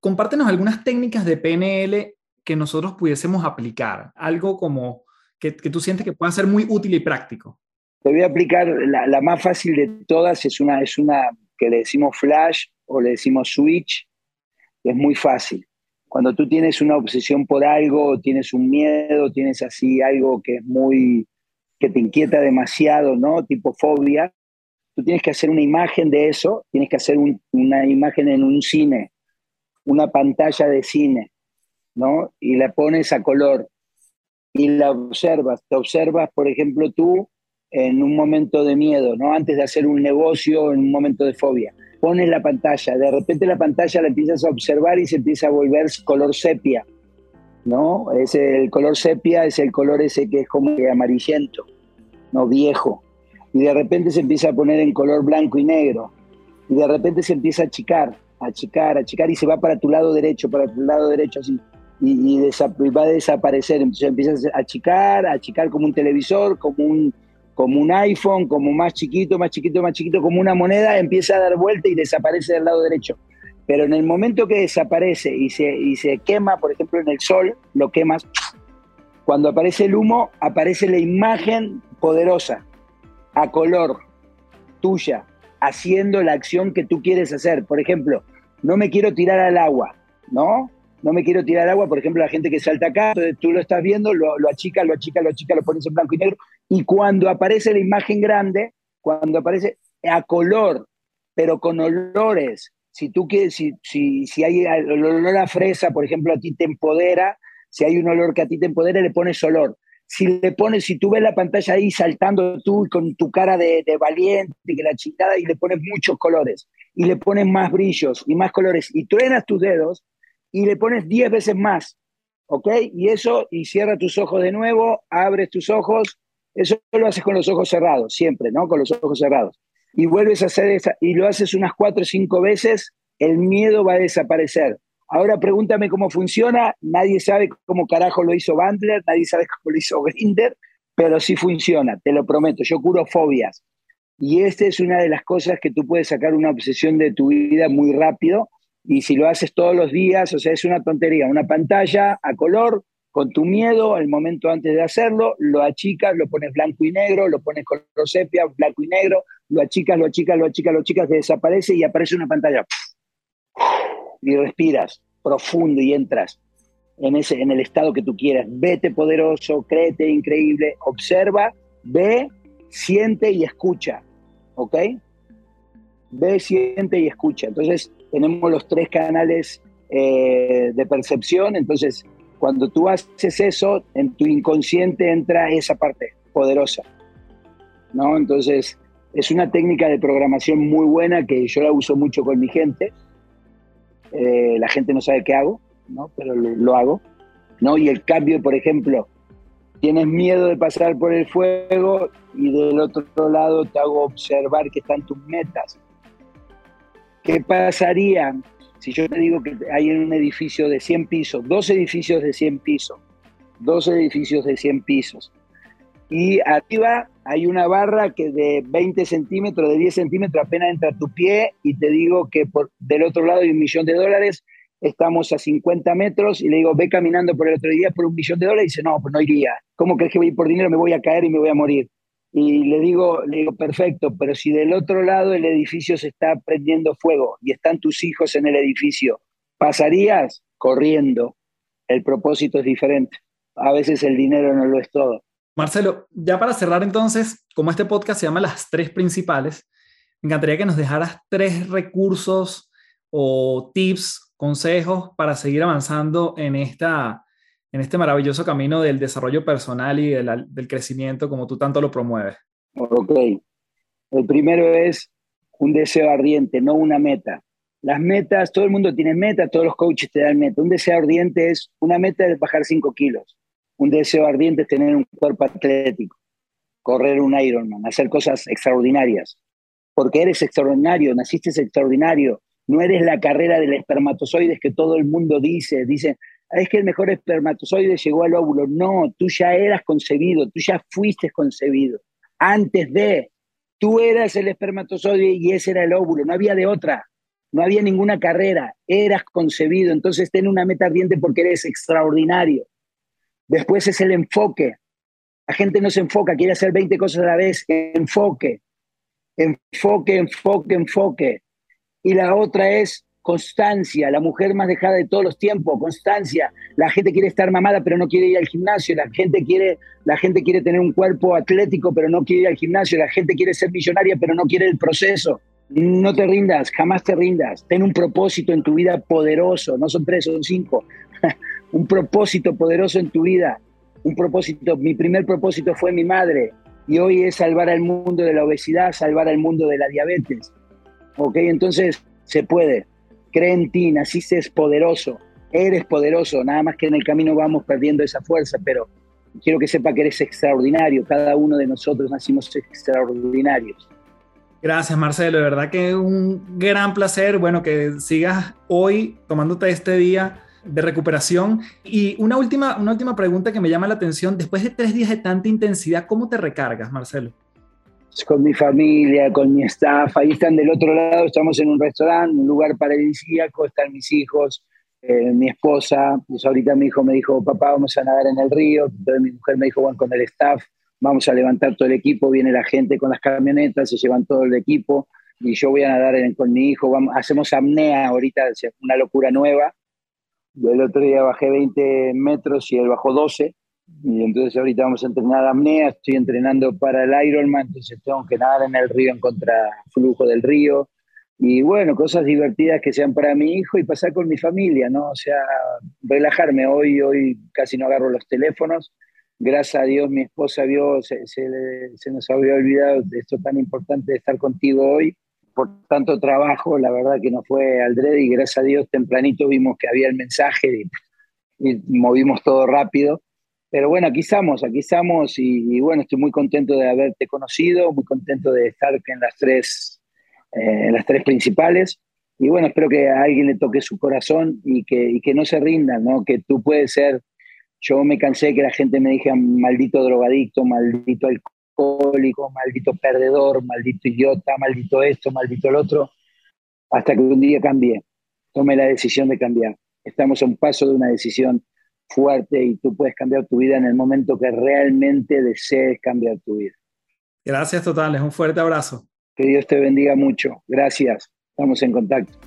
compártenos algunas técnicas de PNL que nosotros pudiésemos aplicar, algo como que, que tú sientes que pueda ser muy útil y práctico. Te voy a aplicar, la, la, más fácil de todas es una, es una que le decimos flash o le decimos switch, es muy fácil. Cuando tú tienes una obsesión por algo, tienes un miedo, tienes así algo que es muy, que te inquieta demasiado, ¿no? Tipo fobia, tú tienes que hacer una imagen de eso, tienes que hacer una imagen en un cine, una pantalla de cine, ¿no? Y la pones a color y la observas. Te observas, por ejemplo, tú en un momento de miedo, ¿no? Antes de hacer un negocio, en un momento de fobia pones la pantalla, de repente la pantalla la empiezas a observar y se empieza a volver color sepia, ¿no? Es el color sepia es el color ese que es como amarillento, ¿no? Viejo. Y de repente se empieza a poner en color blanco y negro. Y de repente se empieza a achicar, a achicar, a achicar y se va para tu lado derecho, para tu lado derecho así. Y, y va a desaparecer. Entonces empiezas a achicar, a achicar como un televisor, como un, como un iPhone, como más chiquito, más chiquito, más chiquito, como una moneda, empieza a dar vuelta y desaparece del lado derecho. Pero en el momento que desaparece y se, y se quema, por ejemplo, en el sol, lo quemas, cuando aparece el humo, aparece la imagen poderosa, a color, tuya, haciendo la acción que tú quieres hacer. Por ejemplo, no me quiero tirar al agua, ¿no? No me quiero tirar agua, por ejemplo, la gente que salta acá, tú lo estás viendo, lo, lo achica, lo achica, lo achica, lo pones en blanco y negro, y cuando aparece la imagen grande, cuando aparece a color, pero con olores, si tú quieres, si, si, si hay el olor a fresa, por ejemplo, a ti te empodera, si hay un olor que a ti te empodera, le pones olor. Si le pones, si tú ves la pantalla ahí saltando tú con tu cara de, de valiente, que la chingada, y le pones muchos colores, y le pones más brillos y más colores, y truenas tus dedos, y le pones 10 veces más, ¿ok? Y eso, y cierra tus ojos de nuevo, abres tus ojos, eso lo haces con los ojos cerrados, siempre, ¿no? Con los ojos cerrados. Y vuelves a hacer esa, y lo haces unas 4 o 5 veces, el miedo va a desaparecer. Ahora pregúntame cómo funciona, nadie sabe cómo carajo lo hizo Bandler, nadie sabe cómo lo hizo Grinder, pero sí funciona, te lo prometo, yo curo fobias. Y esta es una de las cosas que tú puedes sacar una obsesión de tu vida muy rápido y si lo haces todos los días, o sea, es una tontería, una pantalla a color, con tu miedo, al momento antes de hacerlo, lo achicas, lo pones blanco y negro, lo pones color sepia, blanco y negro, lo achicas, lo achicas, lo achicas, lo achicas, que desaparece y aparece una pantalla. Y respiras profundo y entras en, ese, en el estado que tú quieras. Vete poderoso, créete increíble, observa, ve, siente y escucha. ¿Ok? Ve, siente y escucha. Entonces, tenemos los tres canales eh, de percepción, entonces cuando tú haces eso, en tu inconsciente entra esa parte poderosa, ¿no? Entonces, es una técnica de programación muy buena que yo la uso mucho con mi gente. Eh, la gente no sabe qué hago, ¿no? Pero lo, hago, ¿no? Y el cambio, por ejemplo, tienes miedo de pasar por el fuego y del otro lado te hago observar que están tus metas. ¿Qué pasaría si yo te digo que hay en un edificio de 100 pisos, dos edificios de 100 pisos, dos edificios de 100 pisos, y arriba hay una barra que de 20 centímetros, de 10 centímetros apenas entra tu pie y te digo que por, del otro lado hay un millón de dólares, estamos a 50 metros y le digo, ve caminando por el otro día por un millón de dólares y dice, no, pues no iría. ¿Cómo crees que voy a ir por dinero? Me voy a caer y me voy a morir. Y le digo, le digo, perfecto, pero si del otro lado el edificio se está prendiendo fuego y están tus hijos en el edificio, ¿pasarías? Corriendo. El propósito es diferente. A veces el dinero no lo es todo. Marcelo, ya para cerrar entonces, como este podcast se llama Las Tres Principales, me encantaría que nos dejaras tres recursos o tips, consejos para seguir avanzando en, esta, en este maravilloso camino del desarrollo personal y del, crecimiento como tú tanto lo promueves. Ok. El primero es un deseo ardiente, no una meta. Las metas, todo el mundo tiene metas, todos los coaches te dan meta. Un deseo ardiente es una meta de bajar 5 kilos un deseo ardiente es tener un cuerpo atlético, correr un Ironman, hacer cosas extraordinarias. Porque eres extraordinario, naciste extraordinario. No eres la carrera del espermatozoides que todo el mundo dice. Dice, es que el mejor espermatozoide llegó al óvulo. No, tú ya eras concebido, tú ya fuiste concebido. Antes de, tú eras el espermatozoide y ese era el óvulo. No había de otra. No había ninguna carrera. Eras concebido. Entonces ten una meta ardiente porque eres extraordinario. Después es el enfoque. La gente no se enfoca, quiere hacer 20 cosas a la vez. Enfoque, enfoque, enfoque, enfoque. Y la otra es constancia, la mujer más dejada de todos los tiempos, constancia. La gente quiere estar mamada, pero no quiere ir al gimnasio. La gente quiere, la gente quiere tener un cuerpo atlético, pero no quiere ir al gimnasio. La gente quiere ser millonaria, pero no quiere el proceso. No te rindas, jamás te rindas. Ten un propósito en tu vida poderoso. No son tres, son cinco. un propósito poderoso en tu vida. Un propósito, mi primer propósito fue mi madre y hoy es salvar al mundo de la obesidad, salvar al mundo de la diabetes. ¿Ok? Entonces se puede. Cree en ti, naciste poderoso, eres poderoso, nada más que en el camino vamos perdiendo esa fuerza, pero quiero que sepa que eres extraordinario, cada uno de nosotros nacimos extraordinarios. Gracias, Marcelo. De verdad que es un gran placer, bueno, que sigas hoy tomándote este día de recuperación. Y una última, una última pregunta que me llama la atención, después de tres días de tanta intensidad, ¿cómo te recargas, Marcelo? Con mi familia, con mi staff, ahí están del otro lado, estamos en un restaurante, un lugar paradisíaco, están mis hijos, eh, mi esposa, pues ahorita mi hijo me dijo, papá, vamos a nadar en el río, entonces mi mujer me dijo, bueno, con el staff, vamos a levantar todo el equipo, viene la gente con las camionetas, se llevan todo el equipo, y yo voy a nadar con mi hijo, vamos, hacemos apnea ahorita, una locura nueva, el otro día bajé 20 metros y él bajó 12. Y entonces ahorita vamos a entrenar apnea, estoy entrenando para el Ironman, entonces tengo que nadar en el río en contraflujo del río. Y bueno, cosas divertidas que sean para mi hijo y pasar con mi familia, ¿no? O sea, relajarme. Hoy, hoy casi no agarro los teléfonos. Gracias a Dios mi esposa vio, se, se, se nos había olvidado de esto tan importante de estar contigo hoy por tanto trabajo, la verdad que no fue al y gracias a Dios tempranito vimos que había el mensaje y, movimos todo rápido. Pero bueno, aquí estamos, aquí estamos y, bueno, estoy muy contento de haberte conocido, muy contento de estar en las tres, eh, en las tres principales. Y bueno, espero que a alguien le toque su corazón y que, que no se rindan, ¿no? Que tú puedes ser, yo me cansé que la gente me dijera maldito drogadicto, maldito alcohólico maldito perdedor, maldito idiota, maldito esto, maldito el otro, hasta que un día cambie, tome la decisión de cambiar. Estamos a un paso de una decisión fuerte y tú puedes cambiar tu vida en el momento que realmente desees cambiar tu vida. Gracias totales, un fuerte abrazo. Que Dios te bendiga mucho. Gracias. Estamos en contacto.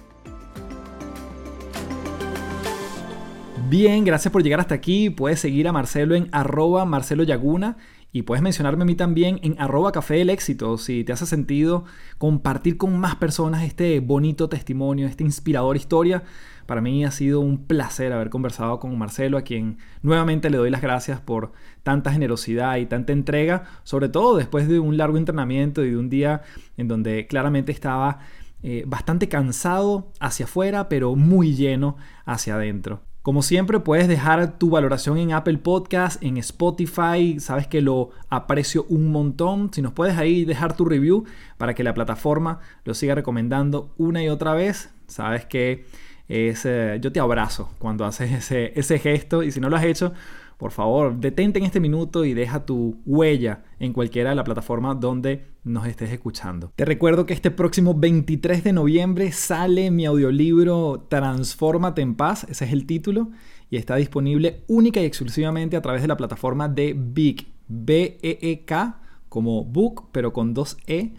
Bien, gracias por llegar hasta aquí. Puedes seguir a Marcelo en arroba Marcelo Yaguna y puedes mencionarme a mí también en arroba café del éxito si te hace sentido compartir con más personas este bonito testimonio, esta inspiradora historia. Para mí ha sido un placer haber conversado con Marcelo, a quien nuevamente le doy las gracias por tanta generosidad y tanta entrega, sobre todo después de un largo entrenamiento y de un día en donde claramente estaba eh, bastante cansado hacia afuera, pero muy lleno hacia adentro. Como siempre, puedes dejar tu valoración en Apple Podcast, en Spotify. Sabes que lo aprecio un montón. Si nos puedes ahí dejar tu review para que la plataforma lo siga recomendando una y otra vez. Sabes que es, eh, yo te abrazo cuando haces ese, ese gesto. Y si no lo has hecho, por favor, detente en este minuto y deja tu huella en cualquiera de la plataforma donde nos estés escuchando. Te recuerdo que este próximo 23 de noviembre sale mi audiolibro Transfórmate en paz, ese es el título, y está disponible única y exclusivamente a través de la plataforma de Big, B-E-E-K, como book, pero con dos E.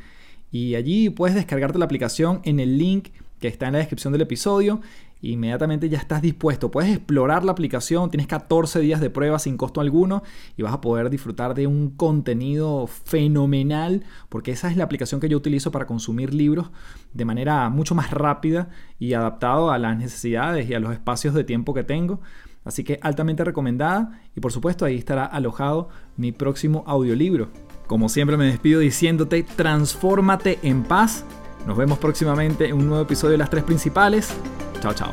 Y allí puedes descargarte la aplicación en el link que está en la descripción del episodio inmediatamente ya estás dispuesto. Puedes explorar la aplicación, tienes 14 días de prueba sin costo alguno y vas a poder disfrutar de un contenido fenomenal porque esa es la aplicación que yo utilizo para consumir libros de manera mucho más rápida y adaptado a las necesidades y a los espacios de tiempo que tengo. Así que altamente recomendada y por supuesto ahí estará alojado mi próximo audiolibro. Como siempre me despido diciéndote, transfórmate en paz. Nos vemos próximamente en un nuevo episodio de las tres principales. Chao, chao.